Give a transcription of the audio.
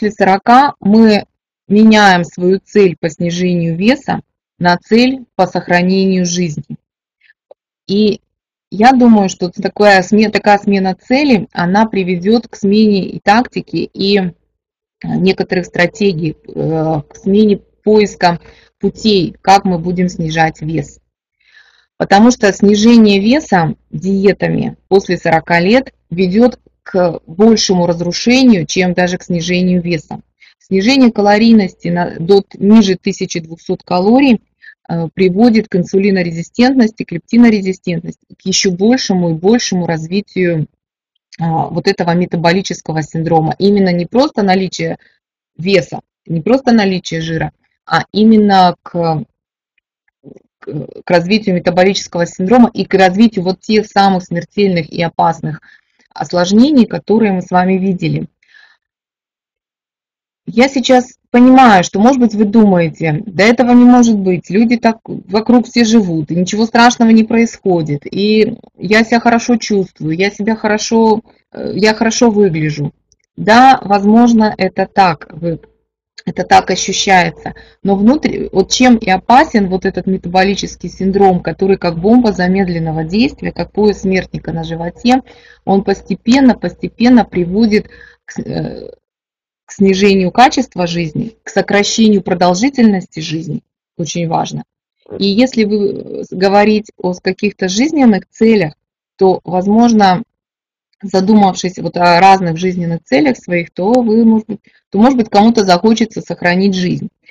после 40 мы меняем свою цель по снижению веса на цель по сохранению жизни. И я думаю, что такая такая смена цели, она приведет к смене и тактики, и некоторых стратегий, э, к смене поиска путей, как мы будем снижать вес. Потому что снижение веса диетами после 40 лет ведет большему разрушению, чем даже к снижению веса. Снижение калорийности на, до ниже 1200 калорий э, приводит к инсулинорезистентности, к лептинорезистентности, к еще большему и большему развитию а, вот этого метаболического синдрома. Именно не просто наличие веса, не просто наличие жира, а именно к, к развитию метаболического синдрома и к развитию вот тех самых смертельных и опасных осложнений, которые мы с вами видели. Я сейчас понимаю, что, может быть, вы думаете, да этого не может быть, люди так вокруг все живут, и ничего страшного не происходит, и я себя хорошо чувствую, я себя хорошо, э, я хорошо выгляжу. Да, возможно, это так, вы, это так ощущается, но внутри, вот чем и опасен вот этот метаболический синдром, который как бомба замедленного действия, как пояс смертника на животе, он постепенно, постепенно приводит к э, к снижению качества жизни, к сокращению продолжительности жизни, очень важно. И если вы говорить о каких-то жизненных целях, то, возможно, задумавшись вот о разных жизненных целях своих, то вы, может быть, то, может быть, кому-то захочется сохранить жизнь.